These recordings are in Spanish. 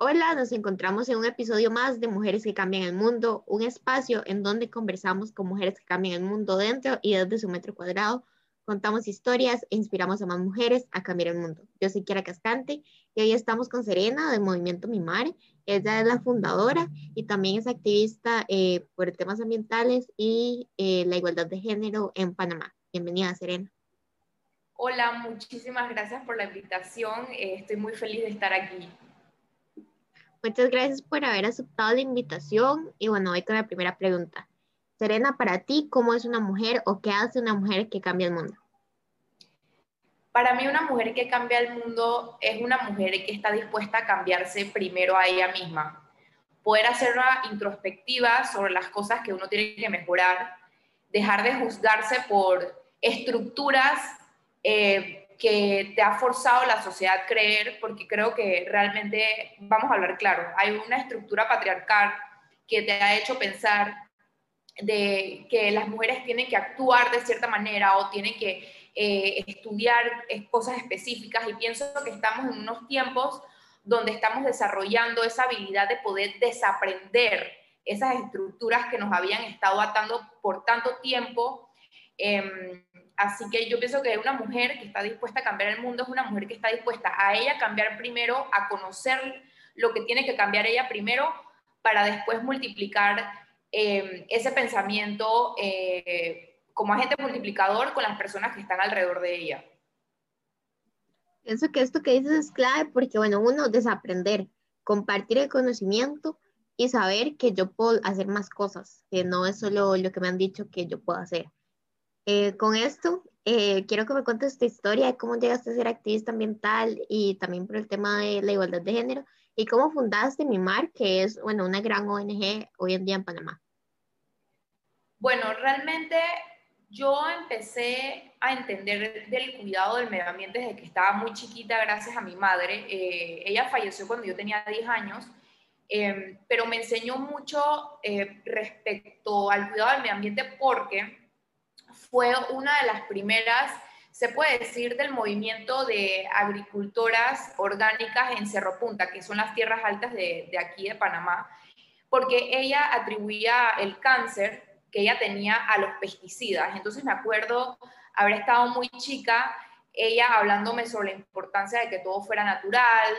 Hola, nos encontramos en un episodio más de Mujeres que Cambian el Mundo, un espacio en donde conversamos con mujeres que cambian el mundo dentro y desde su metro cuadrado. Contamos historias e inspiramos a más mujeres a cambiar el mundo. Yo soy Kiara Cascante y hoy estamos con Serena del Movimiento Mimare. Ella es la fundadora y también es activista eh, por temas ambientales y eh, la igualdad de género en Panamá. Bienvenida, Serena. Hola, muchísimas gracias por la invitación. Eh, estoy muy feliz de estar aquí. Muchas gracias por haber aceptado la invitación. Y bueno, voy con la primera pregunta. Serena, para ti, ¿cómo es una mujer o qué hace una mujer que cambia el mundo? Para mí una mujer que cambia el mundo es una mujer que está dispuesta a cambiarse primero a ella misma. Poder hacer una introspectiva sobre las cosas que uno tiene que mejorar, dejar de juzgarse por estructuras eh, que te ha forzado la sociedad a creer, porque creo que realmente, vamos a hablar claro, hay una estructura patriarcal que te ha hecho pensar de que las mujeres tienen que actuar de cierta manera o tienen que eh, estudiar cosas específicas y pienso que estamos en unos tiempos donde estamos desarrollando esa habilidad de poder desaprender esas estructuras que nos habían estado atando por tanto tiempo. Em, Así que yo pienso que una mujer que está dispuesta a cambiar el mundo es una mujer que está dispuesta a ella cambiar primero, a conocer lo que tiene que cambiar ella primero para después multiplicar eh, ese pensamiento eh, como agente multiplicador con las personas que están alrededor de ella. Pienso que esto que dices es clave porque, bueno, uno desaprender, compartir el conocimiento y saber que yo puedo hacer más cosas, que no es solo lo que me han dicho que yo puedo hacer. Eh, con esto, eh, quiero que me cuentes tu historia de cómo llegaste a ser activista ambiental y también por el tema de la igualdad de género y cómo fundaste MIMAR, que es bueno, una gran ONG hoy en día en Panamá. Bueno, realmente yo empecé a entender del cuidado del medio ambiente desde que estaba muy chiquita gracias a mi madre. Eh, ella falleció cuando yo tenía 10 años, pero me enseñó mucho respecto al cuidado del medio ambiente porque fue una de las primeras, se puede decir, del movimiento de agricultoras orgánicas en Cerro Punta, que son las tierras altas de, aquí de Panamá, porque ella atribuía el cáncer que ella tenía a los pesticidas. Entonces me acuerdo haber estado muy chica, ella hablándome sobre la importancia de que todo fuera natural,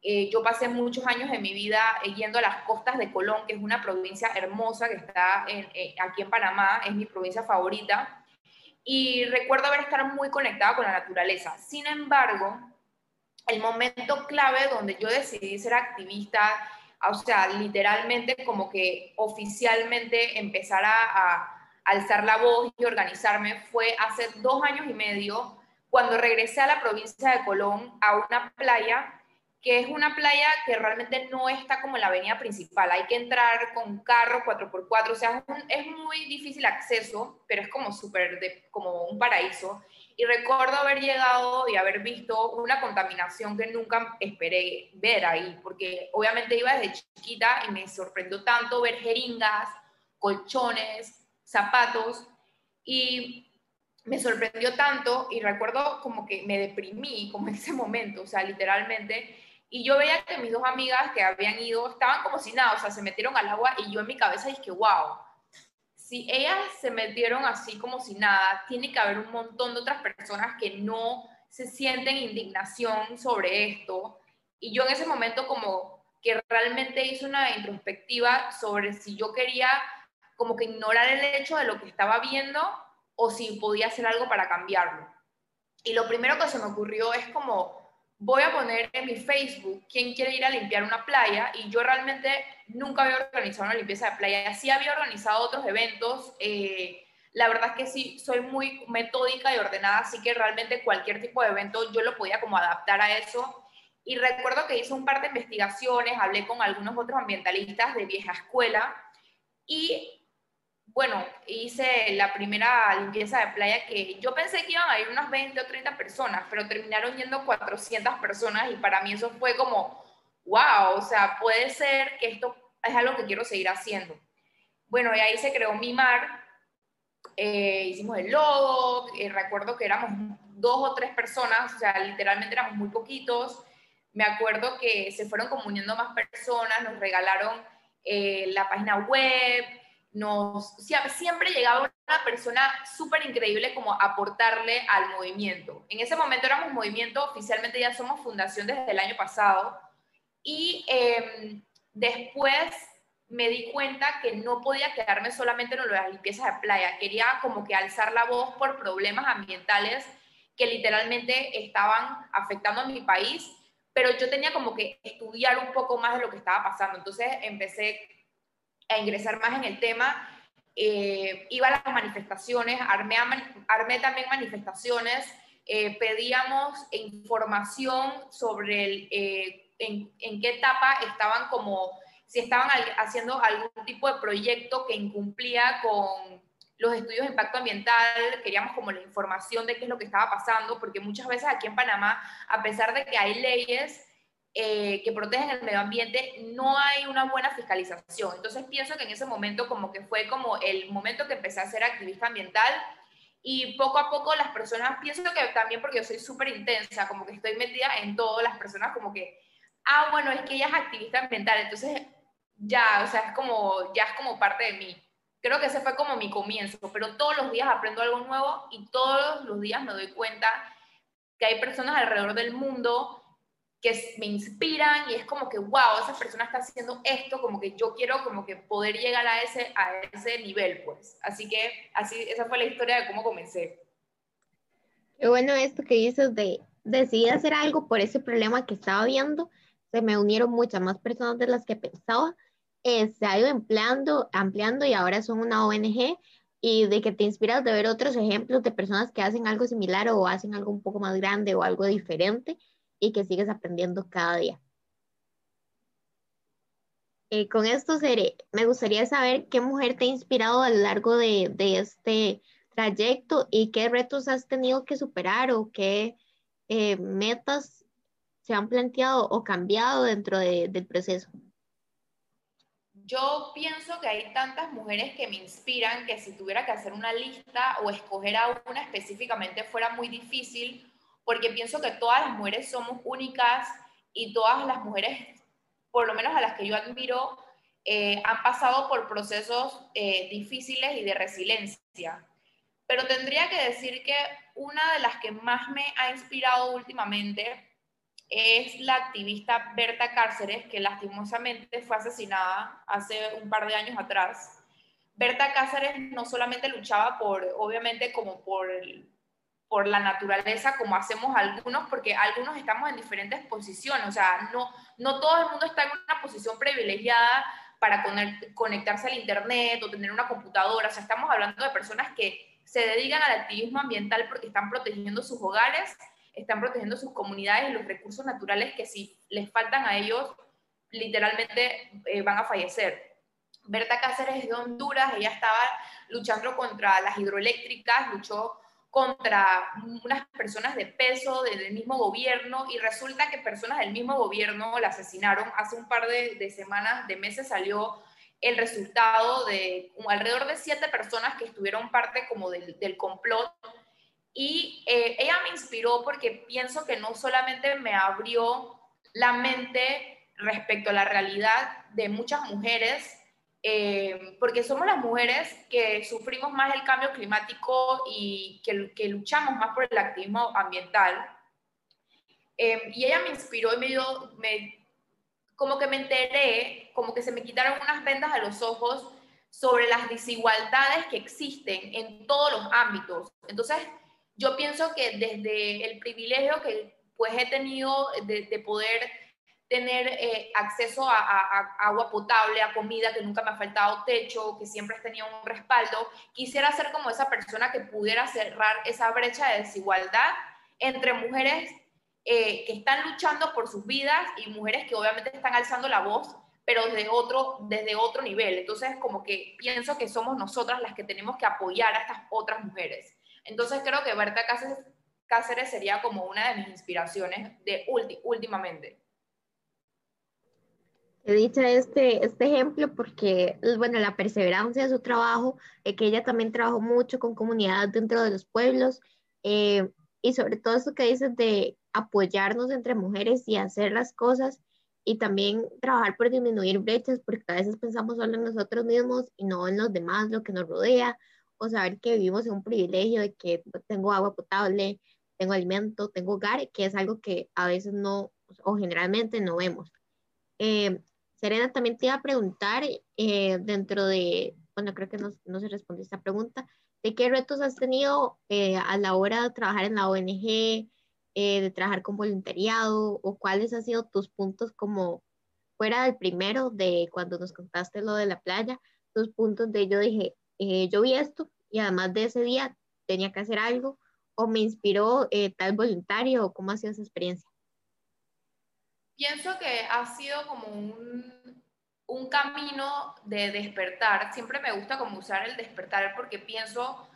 eh, yo pasé muchos años de mi vida yendo a las costas de Colón, que es una provincia hermosa que está eh, aquí en Panamá, es mi provincia favorita y recuerdo haber estado muy conectada con la naturaleza. Sin embargo, el momento clave donde yo decidí ser activista, o sea, literalmente como que oficialmente empezar a, alzar la voz y organizarme fue hace dos años y medio, cuando regresé a la provincia de Colón, a una playa que es una playa que realmente no está como la avenida principal, hay que entrar con carro 4x4, o sea, es, muy difícil acceso, pero es como súper, como un paraíso. Y recuerdo haber llegado y haber visto una contaminación que nunca esperé ver ahí, porque obviamente iba desde chiquita y me sorprendió tanto ver jeringas, colchones, zapatos, y me sorprendió tanto y recuerdo como que me deprimí como en ese momento, o sea, literalmente, y yo veía que mis dos amigas que habían ido estaban como si nada, o sea, se metieron al agua y yo en mi cabeza dije, wow, si ellas se metieron así como si nada, tiene que haber un montón de otras personas que no se sienten indignación sobre esto. Y yo en ese momento como que realmente hice una introspectiva sobre si yo quería como que ignorar el hecho de lo que estaba viendo o si podía hacer algo para cambiarlo. Y lo primero que se me ocurrió es como voy a poner en mi Facebook quién quiere ir a limpiar una playa y yo realmente nunca había organizado una limpieza de playa, sí había organizado otros eventos, eh, la verdad es que sí, soy muy metódica y ordenada, así que realmente cualquier tipo de evento yo lo podía como adaptar a eso. Y recuerdo que hice un par de investigaciones, hablé con algunos otros ambientalistas de vieja escuela y bueno, hice la primera limpieza de playa que yo pensé que iban a ir unas 20 o 30 personas, pero terminaron yendo 400 personas y para mí eso fue como, wow, o sea, puede ser que esto es algo que quiero seguir haciendo. Bueno, y ahí se creó mi mar, eh, hicimos el logo, eh, recuerdo que éramos dos o tres personas, o sea, literalmente éramos muy poquitos, me acuerdo que se fueron comuniendo más personas, nos regalaron eh, la página web, nos, siempre llegaba una persona súper increíble como aportarle al movimiento. En ese momento éramos movimiento, oficialmente ya somos fundación desde el año pasado, y em, después me di cuenta que no podía quedarme solamente en las limpiezas de playa, quería como que alzar la voz por problemas ambientales que literalmente estaban afectando a mi país, pero yo tenía como que estudiar un poco más de lo que estaba pasando, entonces empecé a ingresar más en el tema, eh, iba a las manifestaciones, armé, armé también manifestaciones, eh, pedíamos información sobre el, eh, en, en qué etapa estaban como si estaban haciendo algún tipo de proyecto que incumplía con los estudios de impacto ambiental, queríamos como la información de qué es lo que estaba pasando, porque muchas veces aquí en Panamá, a pesar de que hay leyes eh, que protegen el medio ambiente, no hay una buena fiscalización. Entonces pienso que en ese momento como que fue como el momento que empecé a ser activista ambiental y poco a poco las personas, pienso que también porque yo soy súper intensa, como que estoy metida en todo, las personas como que, ah, bueno, es que ella es activista ambiental, entonces ya, o sea, es como, ya es como parte de mí. Creo que ese fue como mi comienzo, pero todos los días aprendo algo nuevo y todos los días me doy cuenta que hay personas alrededor del mundo que me inspiran y es como que, wow, esa persona está haciendo esto, como que yo quiero como que poder llegar a ese, a ese nivel, pues. Así que así, esa fue la historia de cómo comencé. Qué bueno esto que dices de decidir hacer algo por ese problema que estaba viendo. Se me unieron muchas más personas de las que pensaba se ha ido ampliando, ampliando y ahora son una ONG y de que te inspiras de ver otros ejemplos de personas que hacen algo similar o hacen algo un poco más grande o algo diferente y que sigues aprendiendo cada día. Eh, con esto, Seré, me gustaría saber qué mujer te ha inspirado a lo largo de, este trayecto y qué retos has tenido que superar o qué eh, metas se han planteado o cambiado dentro del proceso. Yo pienso que hay tantas mujeres que me inspiran que si tuviera que hacer una lista o escoger a una específicamente fuera muy difícil, porque pienso que todas las mujeres somos únicas y todas las mujeres, por lo menos a las que yo admiro, eh, han pasado por procesos eh, difíciles y de resiliencia. Pero tendría que decir que una de las que más me ha inspirado últimamente es la activista Berta Cáceres, que lastimosamente fue asesinada hace un par de años atrás. Berta Cáceres no solamente luchaba por, obviamente, como por, por la naturaleza, como hacemos algunos, porque algunos estamos en diferentes posiciones, o sea, no, no todo el mundo está en una posición privilegiada para conectarse al Internet o tener una computadora, o sea, estamos hablando de personas que se dedican al activismo ambiental porque están protegiendo sus hogares están protegiendo sus comunidades y los recursos naturales que si les faltan a ellos, literalmente eh, van a fallecer. Berta Cáceres es de Honduras, ella estaba luchando contra las hidroeléctricas, luchó contra unas personas de peso del mismo gobierno y resulta que personas del mismo gobierno la asesinaron. Hace un par de, semanas, de meses salió el resultado de alrededor de siete personas que estuvieron parte como del, del complot y eh, ella me inspiró porque pienso que no solamente me abrió la mente respecto a la realidad de muchas mujeres, eh, porque somos las mujeres que sufrimos más el cambio climático y que, que luchamos más por el activismo ambiental. Eh, y ella me inspiró y me dio, me, como que me enteré, como que se me quitaron unas vendas a los ojos sobre las desigualdades que existen en todos los ámbitos. Entonces, yo pienso que desde el privilegio que pues he tenido de, poder tener eh, acceso a, agua potable, a comida, que nunca me ha faltado techo, que siempre tenido un respaldo, quisiera ser como esa persona que pudiera cerrar esa brecha de desigualdad entre mujeres eh, que están luchando por sus vidas y mujeres que obviamente están alzando la voz, pero desde otro, desde otro nivel. Entonces, como que pienso que somos nosotras las que tenemos que apoyar a estas otras mujeres. Entonces creo que Berta Cáceres, sería como una de mis inspiraciones de últimamente. He dicho este, este ejemplo porque, bueno, la perseverancia de su trabajo, eh, que ella también trabajó mucho con comunidades dentro de los pueblos, eh, y sobre todo eso que dices de apoyarnos entre mujeres y hacer las cosas y también trabajar por disminuir brechas, porque a veces pensamos solo en nosotros mismos y no en los demás, lo que nos rodea, o saber que vivimos en un privilegio de que tengo agua potable, tengo alimento, tengo hogar, que es algo que a veces no, o generalmente no vemos. Eh, Serena, también te iba a preguntar eh, dentro de, bueno, creo que no, no, se respondió esta pregunta, ¿de qué retos has tenido eh, a la hora de trabajar en la ONG, de trabajar con voluntariado, o cuáles han sido tus puntos como fuera del primero, de cuando nos contaste lo de la playa, tus puntos de yo dije, yo vi esto y además de ese día tenía que hacer algo, o me inspiró eh, tal voluntario o cómo ha sido esa experiencia? Pienso que ha sido como un, un camino de despertar. Siempre me gusta como usar el despertar porque pienso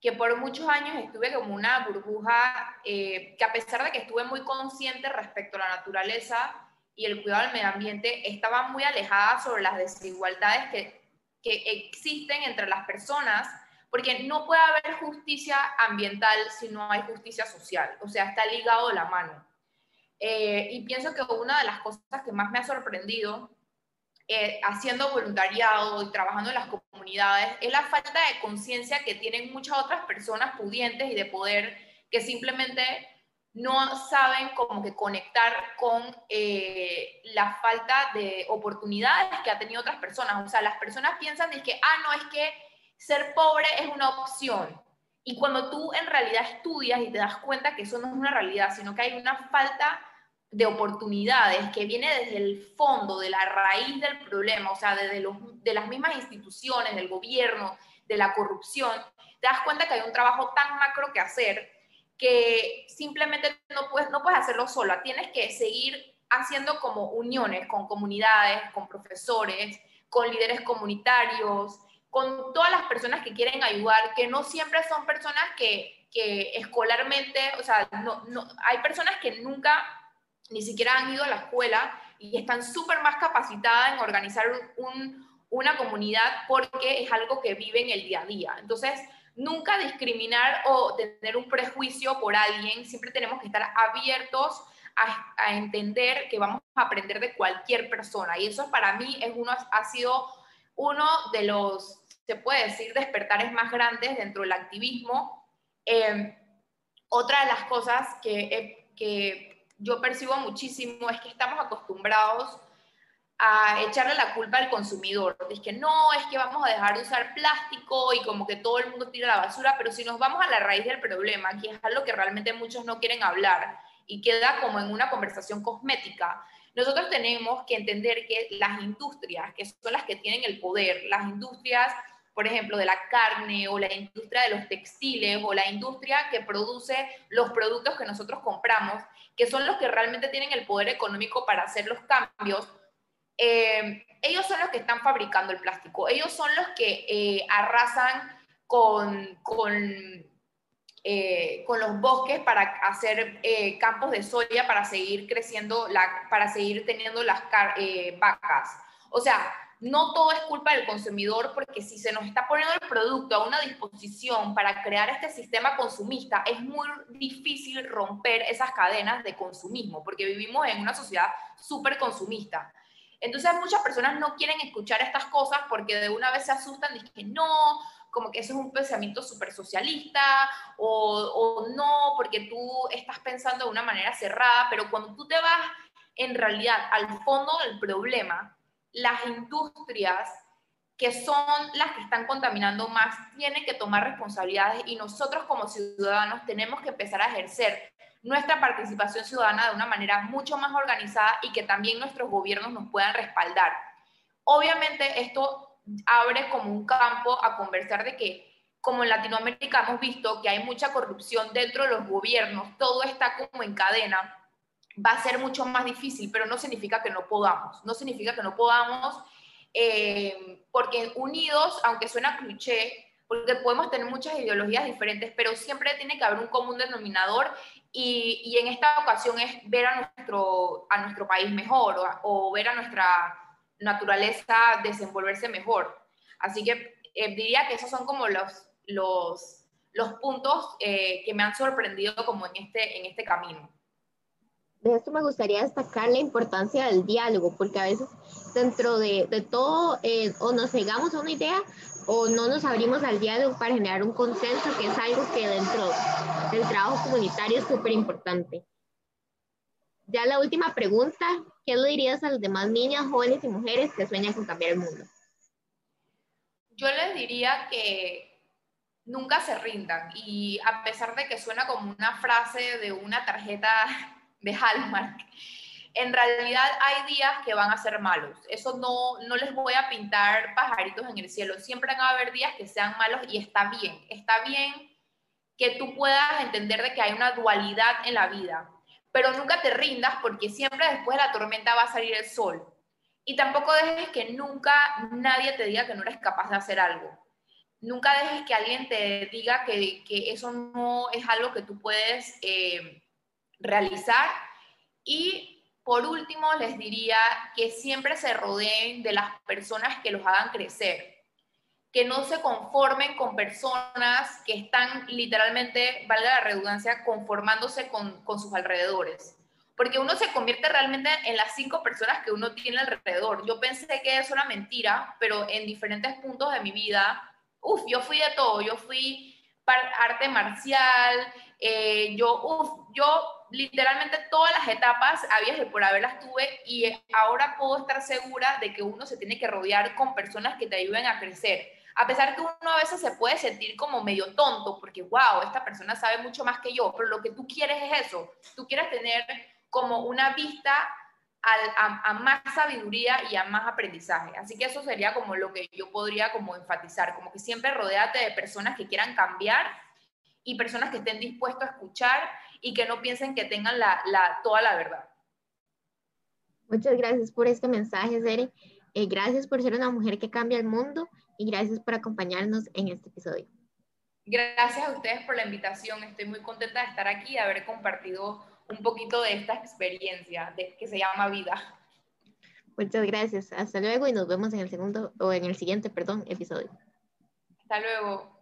que por muchos años estuve como una burbuja eh, que a pesar de que estuve muy consciente respecto a la naturaleza y el cuidado del medio ambiente, estaba muy alejada sobre las desigualdades que, que existen entre las personas porque no puede haber justicia ambiental si no hay justicia social, o sea, está ligado de la mano. Eh, y pienso que una de las cosas que más me ha sorprendido eh, haciendo voluntariado y trabajando en las comunidades es la falta de conciencia que tienen muchas otras personas pudientes y de poder que simplemente no saben cómo que conectar con eh, la falta de oportunidades que ha tenido otras personas. O sea, las personas piensan de que, ah, no, es que ser pobre es una opción. Y cuando tú en realidad estudias y te das cuenta que eso no es una realidad, sino que hay una falta de oportunidades que viene desde el fondo, de la raíz del problema, o sea, desde los, de las mismas instituciones, del gobierno, de la corrupción, te das cuenta que hay un trabajo tan macro que hacer que simplemente no puedes, no puedes hacerlo sola, tienes que seguir haciendo como uniones con comunidades, con profesores, con líderes comunitarios, con todas las personas que quieren ayudar, que no siempre son personas que, que escolarmente, o sea, no, no, hay personas que nunca ni siquiera han ido a la escuela y están súper más capacitadas en organizar un, una comunidad porque es algo que viven el día a día. Entonces, nunca discriminar o tener un prejuicio por alguien, siempre tenemos que estar abiertos a, a, entender que vamos a aprender de cualquier persona. Y eso para mí es uno, ha sido uno de los se puede decir, despertares más grandes dentro del activismo. Eh, otra de las cosas que, que yo percibo muchísimo es que estamos acostumbrados a echarle la culpa al consumidor. Es que no, es que vamos a dejar de usar plástico y como que todo el mundo tira la basura, pero si nos vamos a la raíz del problema, que es algo que realmente muchos no quieren hablar y queda como en una conversación cosmética, nosotros tenemos que entender que las industrias, que son las que tienen el poder, las industrias por ejemplo, de la carne o la industria de los textiles o la industria que produce los productos que nosotros compramos, que son los que realmente tienen el poder económico para hacer los cambios, eh, ellos son los que están fabricando el plástico, ellos son los que eh, arrasan con, con, eh, con, los bosques para hacer campos de soya para seguir creciendo, la, para seguir teniendo las vacas. O sea, no todo es culpa del consumidor, porque si se nos está poniendo el producto a una disposición para crear este sistema consumista, es muy difícil romper esas cadenas de consumismo, porque vivimos en una sociedad súper consumista. Entonces muchas personas no quieren escuchar estas cosas porque de una vez se asustan dicen, no, como que eso es un pensamiento súper socialista, o, o no, porque tú estás pensando de una manera cerrada, pero cuando tú te vas en realidad al fondo del problema, las industrias que son las que están contaminando más tienen que tomar responsabilidades y nosotros como ciudadanos tenemos que empezar a ejercer nuestra participación ciudadana de una manera mucho más organizada y que también nuestros gobiernos nos puedan respaldar. Obviamente esto abre como un campo a conversar de que como en Latinoamérica hemos visto que hay mucha corrupción dentro de los gobiernos, todo está como en cadena va a ser mucho más difícil, pero no significa que no podamos, no significa que no podamos, eh, porque unidos, aunque suena cliché, porque podemos tener muchas ideologías diferentes, pero siempre tiene que haber un común denominador y, y en esta ocasión es ver a nuestro, a nuestro país mejor o, ver a nuestra naturaleza desenvolverse mejor. Así que eh, diría que esos son como los, los, los puntos eh, que me han sorprendido como en este, en este camino. De esto me gustaría destacar la importancia del diálogo, porque a veces dentro de, de todo eh, o nos cegamos a una idea o no nos abrimos al diálogo para generar un consenso, que es algo que dentro del trabajo comunitario es súper importante. Ya la última pregunta, ¿qué le dirías a las demás niñas, jóvenes y mujeres que sueñan con cambiar el mundo? Yo les diría que nunca se rindan y a pesar de que suena como una frase de una tarjeta de Hallmark, en realidad hay días que van a ser malos. Eso no, no les voy a pintar pajaritos en el cielo. Siempre van a haber días que sean malos y está bien. Está bien que tú puedas entender de que hay una dualidad en la vida, pero nunca te rindas porque siempre después de la tormenta va a salir el sol. Y tampoco dejes que nunca nadie te diga que no eres capaz de hacer algo. Nunca dejes que alguien te diga que, que eso no es algo que tú puedes eh, realizar. Y por último, les diría que siempre se rodeen de las personas que los hagan crecer, que no se conformen con personas que están literalmente, valga la redundancia, conformándose con, con sus alrededores. Porque uno se convierte realmente en las cinco personas que uno tiene alrededor. Yo pensé que eso era mentira, pero en diferentes puntos de mi vida, uff, yo fui de todo. Yo fui arte marcial, eh, yo, uff, yo literalmente todas las etapas había que por haberlas tuve y ahora puedo estar segura de que uno se tiene que rodear con personas que te ayuden a crecer. A pesar que uno a veces se puede sentir como medio tonto porque, wow, esta persona sabe mucho más que yo, pero lo que tú quieres es eso. Tú quieres tener como una vista a, a, más sabiduría y a más aprendizaje. Así que eso sería como lo que yo podría como enfatizar, como que siempre rodeate de personas que quieran cambiar y personas que estén dispuestos a escuchar y que no piensen que tengan la, toda la verdad. Muchas gracias por este mensaje, Zeri. Eh, gracias por ser una mujer que cambia el mundo y gracias por acompañarnos en este episodio. Gracias a ustedes por la invitación. Estoy muy contenta de estar aquí y haber compartido un poquito de esta experiencia de, que se llama vida. Muchas gracias. Hasta luego y nos vemos en el segundo o en el siguiente, perdón, episodio. Hasta luego.